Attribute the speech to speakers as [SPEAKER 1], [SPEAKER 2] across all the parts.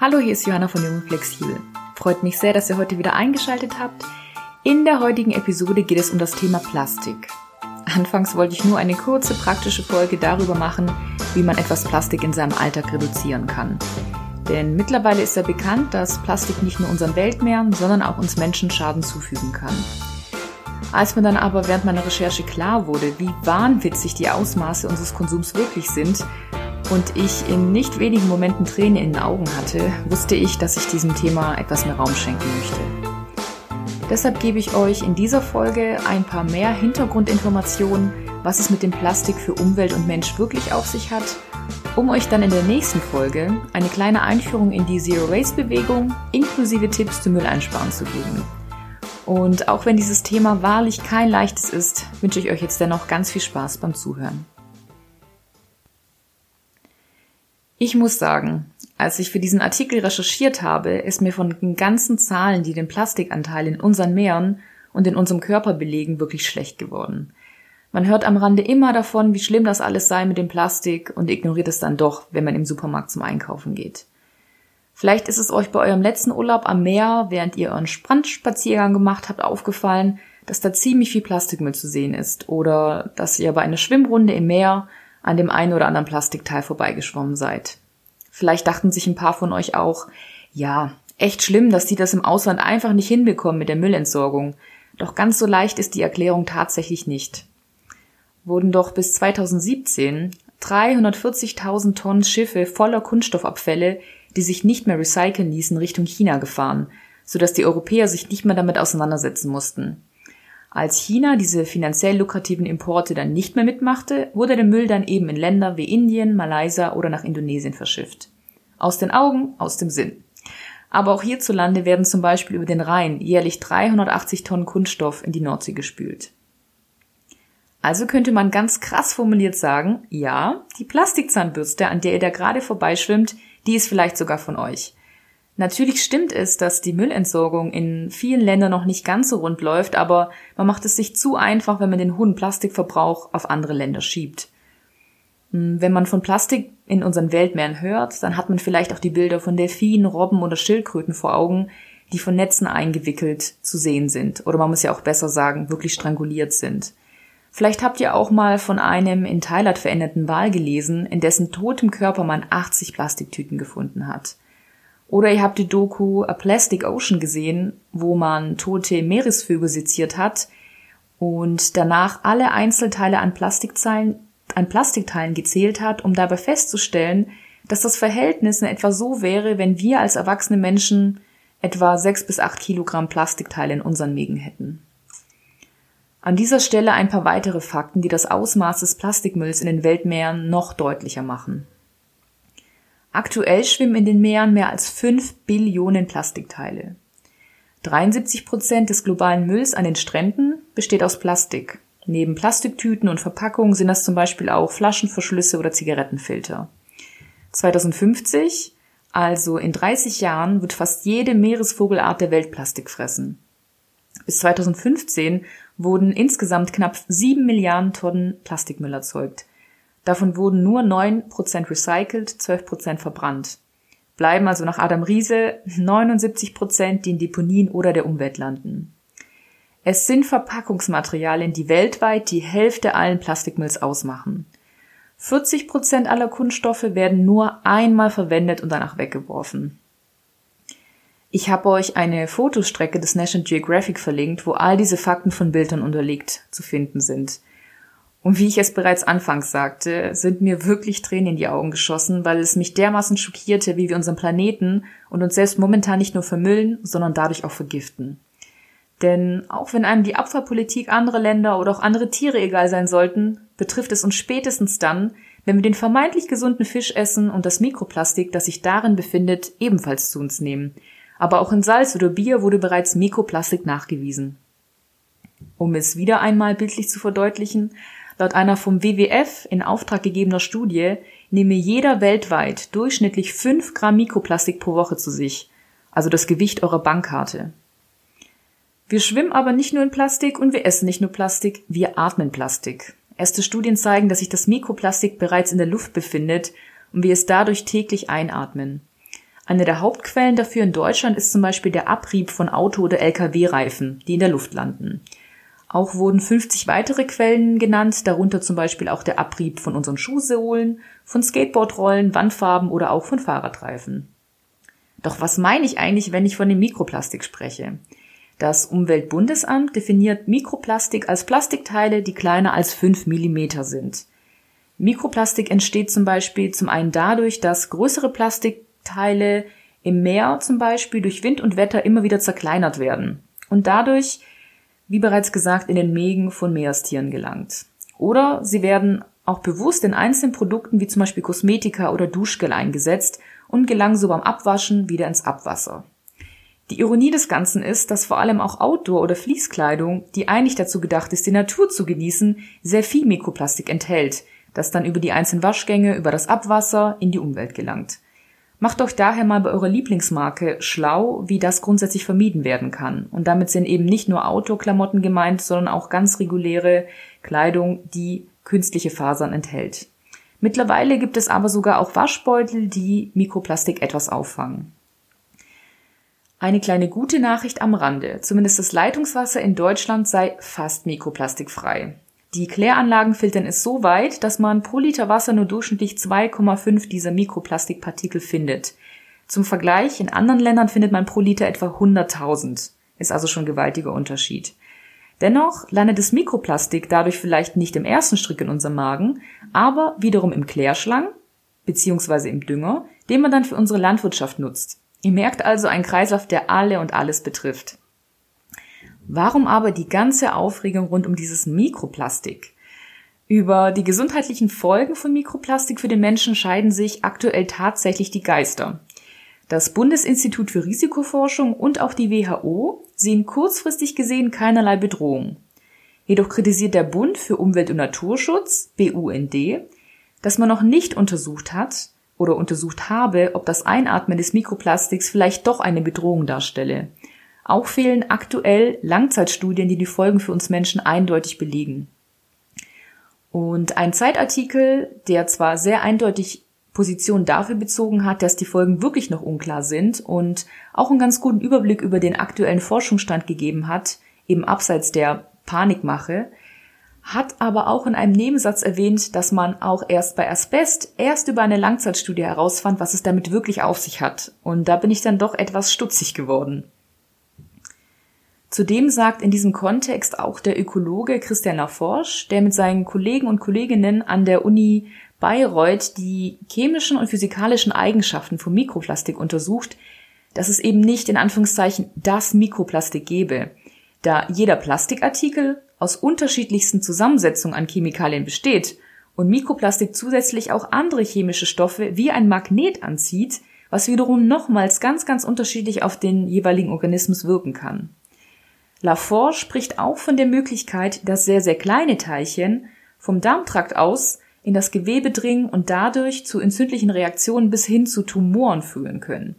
[SPEAKER 1] Hallo, hier ist Johanna von Jung Flexibel. Freut mich sehr, dass ihr heute wieder eingeschaltet habt. In der heutigen Episode geht es um das Thema Plastik. Anfangs wollte ich nur eine kurze praktische Folge darüber machen, wie man etwas Plastik in seinem Alltag reduzieren kann. Denn mittlerweile ist ja bekannt, dass Plastik nicht nur unseren Weltmeeren, sondern auch uns Menschen Schaden zufügen kann. Als mir dann aber während meiner Recherche klar wurde, wie wahnwitzig die Ausmaße unseres Konsums wirklich sind, und ich in nicht wenigen Momenten Tränen in den Augen hatte, wusste ich, dass ich diesem Thema etwas mehr Raum schenken möchte. Deshalb gebe ich euch in dieser Folge ein paar mehr Hintergrundinformationen, was es mit dem Plastik für Umwelt und Mensch wirklich auf sich hat, um euch dann in der nächsten Folge eine kleine Einführung in die Zero Waste Bewegung inklusive Tipps zum Mülleinsparen zu geben. Und auch wenn dieses Thema wahrlich kein leichtes ist, wünsche ich euch jetzt dennoch ganz viel Spaß beim Zuhören. Ich muss sagen, als ich für diesen Artikel recherchiert habe, ist mir von den ganzen Zahlen, die den Plastikanteil in unseren Meeren und in unserem Körper belegen, wirklich schlecht geworden. Man hört am Rande immer davon, wie schlimm das alles sei mit dem Plastik und ignoriert es dann doch, wenn man im Supermarkt zum Einkaufen geht. Vielleicht ist es euch bei eurem letzten Urlaub am Meer, während ihr euren Strandspaziergang gemacht habt, aufgefallen, dass da ziemlich viel Plastikmüll zu sehen ist oder dass ihr bei einer Schwimmrunde im Meer an dem einen oder anderen Plastikteil vorbeigeschwommen seid. Vielleicht dachten sich ein paar von euch auch, ja, echt schlimm, dass die das im Ausland einfach nicht hinbekommen mit der Müllentsorgung. Doch ganz so leicht ist die Erklärung tatsächlich nicht. Wurden doch bis 2017 340.000 Tonnen Schiffe voller Kunststoffabfälle, die sich nicht mehr recyceln ließen, Richtung China gefahren, sodass die Europäer sich nicht mehr damit auseinandersetzen mussten. Als China diese finanziell lukrativen Importe dann nicht mehr mitmachte, wurde der Müll dann eben in Länder wie Indien, Malaysia oder nach Indonesien verschifft. Aus den Augen, aus dem Sinn. Aber auch hierzulande werden zum Beispiel über den Rhein jährlich 380 Tonnen Kunststoff in die Nordsee gespült. Also könnte man ganz krass formuliert sagen, ja, die Plastikzahnbürste, an der ihr da gerade vorbeischwimmt, die ist vielleicht sogar von euch. Natürlich stimmt es, dass die Müllentsorgung in vielen Ländern noch nicht ganz so rund läuft, aber man macht es sich zu einfach, wenn man den hohen Plastikverbrauch auf andere Länder schiebt. Hm, wenn man von Plastik in unseren Weltmeeren hört, dann hat man vielleicht auch die Bilder von Delfinen, Robben oder Schildkröten vor Augen, die von Netzen eingewickelt zu sehen sind. Oder man muss ja auch besser sagen, wirklich stranguliert sind. Vielleicht habt ihr auch mal von einem in Thailand veränderten Wal gelesen, in dessen totem Körper man 80 Plastiktüten gefunden hat. Oder ihr habt die Doku A Plastic Ocean gesehen, wo man tote Meeresvögel seziert hat und danach alle Einzelteile an Plastikteilen, an Plastikteilen gezählt hat, um dabei festzustellen, dass das Verhältnis in etwa so wäre, wenn wir als erwachsene Menschen etwa sechs bis acht Kilogramm Plastikteile in unseren Mägen hätten. An dieser Stelle ein paar weitere Fakten, die das Ausmaß des Plastikmülls in den Weltmeeren noch deutlicher machen. Aktuell schwimmen in den Meeren mehr als 5 Billionen Plastikteile. 73 Prozent des globalen Mülls an den Stränden besteht aus Plastik. Neben Plastiktüten und Verpackungen sind das zum Beispiel auch Flaschenverschlüsse oder Zigarettenfilter. 2050, also in 30 Jahren, wird fast jede Meeresvogelart der Welt Plastik fressen. Bis 2015 wurden insgesamt knapp 7 Milliarden Tonnen Plastikmüll erzeugt. Davon wurden nur 9% recycelt, 12% verbrannt. Bleiben also nach Adam Riese 79%, die in Deponien oder der Umwelt landen. Es sind Verpackungsmaterialien, die weltweit die Hälfte allen Plastikmülls ausmachen. 40% aller Kunststoffe werden nur einmal verwendet und danach weggeworfen. Ich habe euch eine Fotostrecke des National Geographic verlinkt, wo all diese Fakten von Bildern unterlegt zu finden sind. Und wie ich es bereits anfangs sagte, sind mir wirklich Tränen in die Augen geschossen, weil es mich dermaßen schockierte, wie wir unseren Planeten und uns selbst momentan nicht nur vermüllen, sondern dadurch auch vergiften. Denn auch wenn einem die Abfallpolitik anderer Länder oder auch andere Tiere egal sein sollten, betrifft es uns spätestens dann, wenn wir den vermeintlich gesunden Fisch essen und das Mikroplastik, das sich darin befindet, ebenfalls zu uns nehmen. Aber auch in Salz oder Bier wurde bereits Mikroplastik nachgewiesen. Um es wieder einmal bildlich zu verdeutlichen, Laut einer vom WWF in Auftrag gegebener Studie nehme jeder weltweit durchschnittlich 5 Gramm Mikroplastik pro Woche zu sich, also das Gewicht eurer Bankkarte. Wir schwimmen aber nicht nur in Plastik und wir essen nicht nur Plastik, wir atmen Plastik. Erste Studien zeigen, dass sich das Mikroplastik bereits in der Luft befindet und wir es dadurch täglich einatmen. Eine der Hauptquellen dafür in Deutschland ist zum Beispiel der Abrieb von Auto- oder Lkw-Reifen, die in der Luft landen. Auch wurden 50 weitere Quellen genannt, darunter zum Beispiel auch der Abrieb von unseren Schuhsohlen, von Skateboardrollen, Wandfarben oder auch von Fahrradreifen. Doch was meine ich eigentlich, wenn ich von dem Mikroplastik spreche? Das Umweltbundesamt definiert Mikroplastik als Plastikteile, die kleiner als 5 Millimeter sind. Mikroplastik entsteht zum Beispiel zum einen dadurch, dass größere Plastikteile im Meer zum Beispiel durch Wind und Wetter immer wieder zerkleinert werden und dadurch, wie bereits gesagt, in den Mägen von Meerestieren gelangt. Oder sie werden auch bewusst in einzelnen Produkten wie zum Beispiel Kosmetika oder Duschgel eingesetzt und gelangen so beim Abwaschen wieder ins Abwasser. Die Ironie des Ganzen ist, dass vor allem auch Outdoor- oder Fließkleidung, die eigentlich dazu gedacht ist, die Natur zu genießen, sehr viel Mikroplastik enthält, das dann über die einzelnen Waschgänge, über das Abwasser in die Umwelt gelangt. Macht euch daher mal bei eurer Lieblingsmarke schlau, wie das grundsätzlich vermieden werden kann. Und damit sind eben nicht nur Outdoor-Klamotten gemeint, sondern auch ganz reguläre Kleidung, die künstliche Fasern enthält. Mittlerweile gibt es aber sogar auch Waschbeutel, die Mikroplastik etwas auffangen. Eine kleine gute Nachricht am Rande. Zumindest das Leitungswasser in Deutschland sei fast mikroplastikfrei. Die Kläranlagen filtern es so weit, dass man pro Liter Wasser nur durchschnittlich 2,5 dieser Mikroplastikpartikel findet. Zum Vergleich, in anderen Ländern findet man pro Liter etwa 100.000. Ist also schon ein gewaltiger Unterschied. Dennoch landet das Mikroplastik dadurch vielleicht nicht im ersten Strick in unserem Magen, aber wiederum im Klärschlang beziehungsweise im Dünger, den man dann für unsere Landwirtschaft nutzt. Ihr merkt also einen Kreislauf, der alle und alles betrifft. Warum aber die ganze Aufregung rund um dieses Mikroplastik? Über die gesundheitlichen Folgen von Mikroplastik für den Menschen scheiden sich aktuell tatsächlich die Geister. Das Bundesinstitut für Risikoforschung und auch die WHO sehen kurzfristig gesehen keinerlei Bedrohung. Jedoch kritisiert der Bund für Umwelt und Naturschutz, BUND, dass man noch nicht untersucht hat, oder untersucht habe, ob das Einatmen des Mikroplastiks vielleicht doch eine Bedrohung darstelle. Auch fehlen aktuell Langzeitstudien, die die Folgen für uns Menschen eindeutig belegen. Und ein Zeitartikel, der zwar sehr eindeutig Position dafür bezogen hat, dass die Folgen wirklich noch unklar sind und auch einen ganz guten Überblick über den aktuellen Forschungsstand gegeben hat, eben abseits der Panikmache, hat aber auch in einem Nebensatz erwähnt, dass man auch erst bei Asbest erst über eine Langzeitstudie herausfand, was es damit wirklich auf sich hat. Und da bin ich dann doch etwas stutzig geworden. Zudem sagt in diesem Kontext auch der Ökologe Christian Laforge, der mit seinen Kollegen und Kolleginnen an der Uni Bayreuth die chemischen und physikalischen Eigenschaften von Mikroplastik untersucht, dass es eben nicht in Anführungszeichen das Mikroplastik gäbe, da jeder Plastikartikel aus unterschiedlichsten Zusammensetzungen an Chemikalien besteht und Mikroplastik zusätzlich auch andere chemische Stoffe wie ein Magnet anzieht, was wiederum nochmals ganz, ganz unterschiedlich auf den jeweiligen Organismus wirken kann. Laforge spricht auch von der Möglichkeit, dass sehr, sehr kleine Teilchen vom Darmtrakt aus in das Gewebe dringen und dadurch zu entzündlichen Reaktionen bis hin zu Tumoren führen können.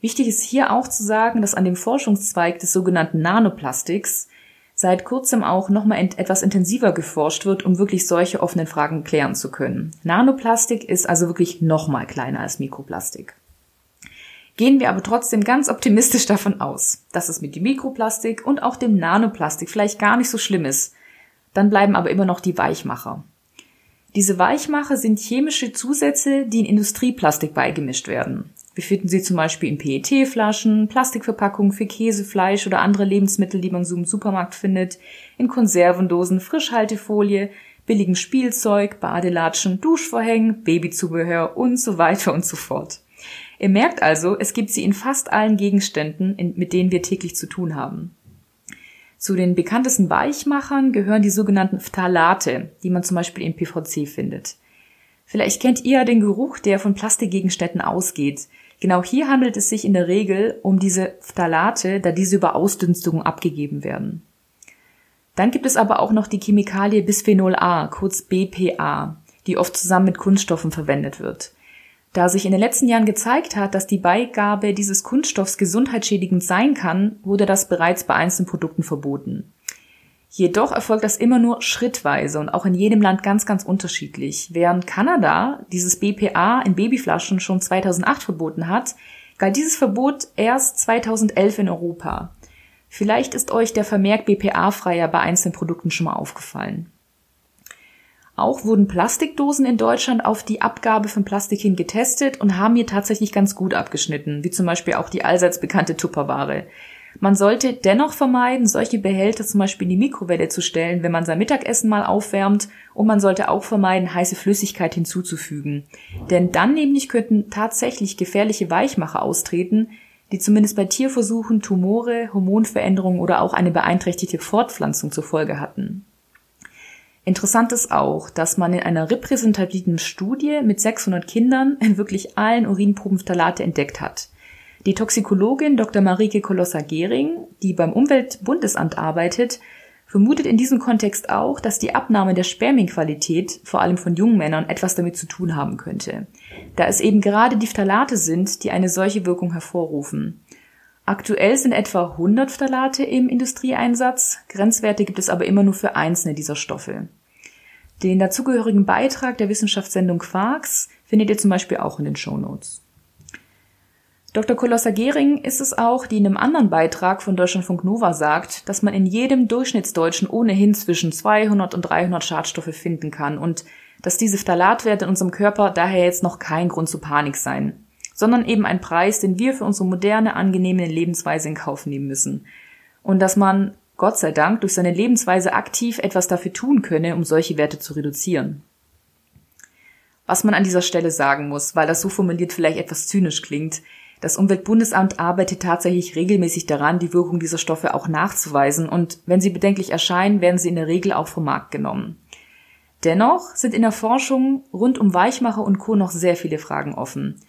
[SPEAKER 1] Wichtig ist hier auch zu sagen, dass an dem Forschungszweig des sogenannten Nanoplastiks seit kurzem auch nochmal etwas intensiver geforscht wird, um wirklich solche offenen Fragen klären zu können. Nanoplastik ist also wirklich nochmal kleiner als Mikroplastik. Gehen wir aber trotzdem ganz optimistisch davon aus, dass es mit dem Mikroplastik und auch dem Nanoplastik vielleicht gar nicht so schlimm ist. Dann bleiben aber immer noch die Weichmacher. Diese Weichmacher sind chemische Zusätze, die in Industrieplastik beigemischt werden. Wir finden sie zum Beispiel in PET-Flaschen, Plastikverpackungen für Käse, Fleisch oder andere Lebensmittel, die man so im Supermarkt findet, in Konservendosen, Frischhaltefolie, billigem Spielzeug, Badelatschen, Duschvorhängen, Babyzubehör und so weiter und so fort. Ihr merkt also, es gibt sie in fast allen Gegenständen, mit denen wir täglich zu tun haben. Zu den bekanntesten Weichmachern gehören die sogenannten Phthalate, die man zum Beispiel in PVC findet. Vielleicht kennt ihr den Geruch, der von Plastikgegenständen ausgeht. Genau hier handelt es sich in der Regel um diese Phthalate, da diese über Ausdünstungen abgegeben werden. Dann gibt es aber auch noch die Chemikalie Bisphenol A, kurz BPA, die oft zusammen mit Kunststoffen verwendet wird. Da sich in den letzten Jahren gezeigt hat, dass die Beigabe dieses Kunststoffs gesundheitsschädigend sein kann, wurde das bereits bei einzelnen Produkten verboten. Jedoch erfolgt das immer nur schrittweise und auch in jedem Land ganz, ganz unterschiedlich. Während Kanada dieses BPA in Babyflaschen schon 2008 verboten hat, galt dieses Verbot erst 2011 in Europa. Vielleicht ist euch der Vermerk BPA-freier bei einzelnen Produkten schon mal aufgefallen. Auch wurden Plastikdosen in Deutschland auf die Abgabe von Plastik hin getestet und haben hier tatsächlich ganz gut abgeschnitten, wie zum Beispiel auch die allseits bekannte Tupperware. Man sollte dennoch vermeiden, solche Behälter zum Beispiel in die Mikrowelle zu stellen, wenn man sein Mittagessen mal aufwärmt, und man sollte auch vermeiden, heiße Flüssigkeit hinzuzufügen. Denn dann nämlich könnten tatsächlich gefährliche Weichmacher austreten, die zumindest bei Tierversuchen Tumore, Hormonveränderungen oder auch eine beeinträchtigte Fortpflanzung zur Folge hatten. Interessant ist auch, dass man in einer repräsentativen Studie mit 600 Kindern in wirklich allen Urinproben Phthalate entdeckt hat. Die Toxikologin Dr. Marike Kolosser-Gehring, die beim Umweltbundesamt arbeitet, vermutet in diesem Kontext auch, dass die Abnahme der Spermienqualität, vor allem von jungen Männern, etwas damit zu tun haben könnte. Da es eben gerade die Phthalate sind, die eine solche Wirkung hervorrufen. Aktuell sind etwa 100 Phthalate im Industrieeinsatz, Grenzwerte gibt es aber immer nur für einzelne dieser Stoffe. Den dazugehörigen Beitrag der Wissenschaftssendung Quarks findet ihr zum Beispiel auch in den Show Notes. Dr. Kolosser-Gehring ist es auch, die in einem anderen Beitrag von Deutschlandfunk Nova sagt, dass man in jedem Durchschnittsdeutschen ohnehin zwischen 200 und 300 Schadstoffe finden kann und dass diese Phthalatwerte in unserem Körper daher jetzt noch kein Grund zur Panik seien sondern eben ein Preis, den wir für unsere moderne, angenehme Lebensweise in Kauf nehmen müssen. Und dass man, Gott sei Dank, durch seine Lebensweise aktiv etwas dafür tun könne, um solche Werte zu reduzieren. Was man an dieser Stelle sagen muss, weil das so formuliert vielleicht etwas zynisch klingt, das Umweltbundesamt arbeitet tatsächlich regelmäßig daran, die Wirkung dieser Stoffe auch nachzuweisen und wenn sie bedenklich erscheinen, werden sie in der Regel auch vom Markt genommen. Dennoch sind in der Forschung rund um Weichmacher und Co. noch sehr viele Fragen offen.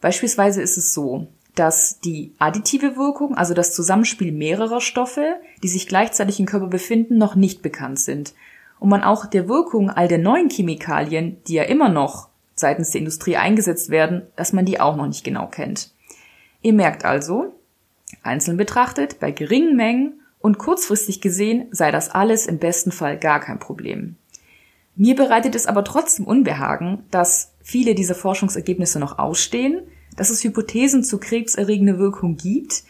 [SPEAKER 1] Beispielsweise ist es so, dass die additive Wirkung, also das Zusammenspiel mehrerer Stoffe, die sich gleichzeitig im Körper befinden, noch nicht bekannt sind. Und man auch der Wirkung all der neuen Chemikalien, die ja immer noch seitens der Industrie eingesetzt werden, dass man die auch noch nicht genau kennt. Ihr merkt also, einzeln betrachtet, bei geringen Mengen und kurzfristig gesehen sei das alles im besten Fall gar kein Problem. Mir bereitet es aber trotzdem Unbehagen, dass viele dieser Forschungsergebnisse noch ausstehen, dass es Hypothesen zu krebserregender Wirkung gibt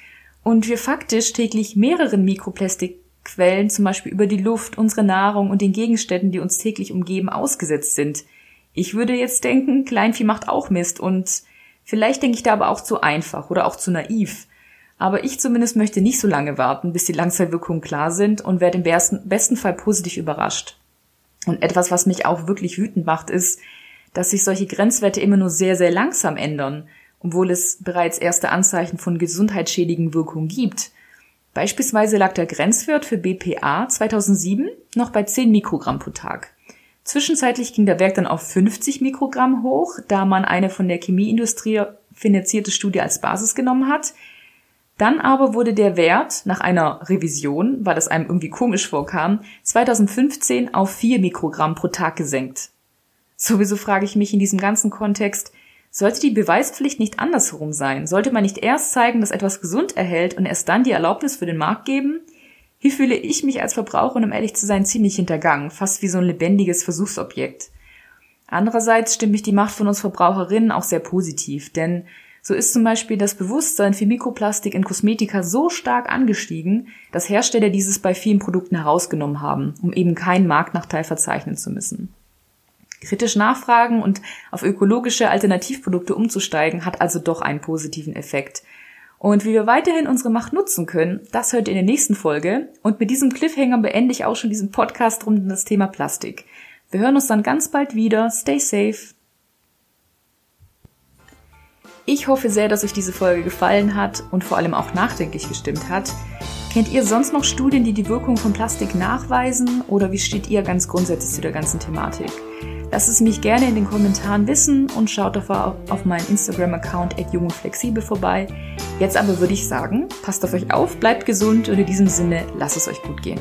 [SPEAKER 1] und wir faktisch täglich mehreren Mikroplastikquellen, zum Beispiel über die Luft, unsere Nahrung und den Gegenständen, die uns täglich umgeben, ausgesetzt sind. Ich würde jetzt denken, Kleinvieh macht auch Mist und vielleicht denke ich da aber auch zu einfach oder auch zu naiv. Aber ich zumindest möchte nicht so lange warten, bis die Langzeitwirkungen klar sind und werde im besten Fall positiv überrascht. Und etwas, was mich auch wirklich wütend macht, ist, dass sich solche Grenzwerte immer nur sehr, sehr langsam ändern, obwohl es bereits erste Anzeichen von gesundheitsschädigen Wirkungen gibt. Beispielsweise lag der Grenzwert für BPA 2007 noch bei 10 Mikrogramm pro Tag. Zwischenzeitlich ging der Wert dann auf 50 Mikrogramm hoch, da man eine von der Chemieindustrie finanzierte Studie als Basis genommen hat. Dann aber wurde der Wert nach einer Revision, weil das einem irgendwie komisch vorkam, 2015 auf 4 Mikrogramm pro Tag gesenkt. Sowieso frage ich mich in diesem ganzen Kontext, sollte die Beweispflicht nicht andersherum sein? Sollte man nicht erst zeigen, dass etwas gesund erhält und erst dann die Erlaubnis für den Markt geben? Hier fühle ich mich als Verbraucherin, um ehrlich zu sein, ziemlich hintergangen, fast wie so ein lebendiges Versuchsobjekt. Andererseits stimmt mich die Macht von uns Verbraucherinnen auch sehr positiv, denn so ist zum Beispiel das Bewusstsein für Mikroplastik in Kosmetika so stark angestiegen, dass Hersteller dieses bei vielen Produkten herausgenommen haben, um eben keinen Marktnachteil verzeichnen zu müssen. Kritisch nachfragen und auf ökologische Alternativprodukte umzusteigen hat also doch einen positiven Effekt. Und wie wir weiterhin unsere Macht nutzen können, das hört ihr in der nächsten Folge. Und mit diesem Cliffhanger beende ich auch schon diesen Podcast rund um das Thema Plastik. Wir hören uns dann ganz bald wieder. Stay safe. Ich hoffe sehr, dass euch diese Folge gefallen hat und vor allem auch nachdenklich gestimmt hat. Kennt ihr sonst noch Studien, die die Wirkung von Plastik nachweisen oder wie steht ihr ganz grundsätzlich zu der ganzen Thematik? Lasst es mich gerne in den Kommentaren wissen und schaut auf, auf meinen Instagram-Account at flexibel vorbei. Jetzt aber würde ich sagen, passt auf euch auf, bleibt gesund und in diesem Sinne, lasst es euch gut gehen.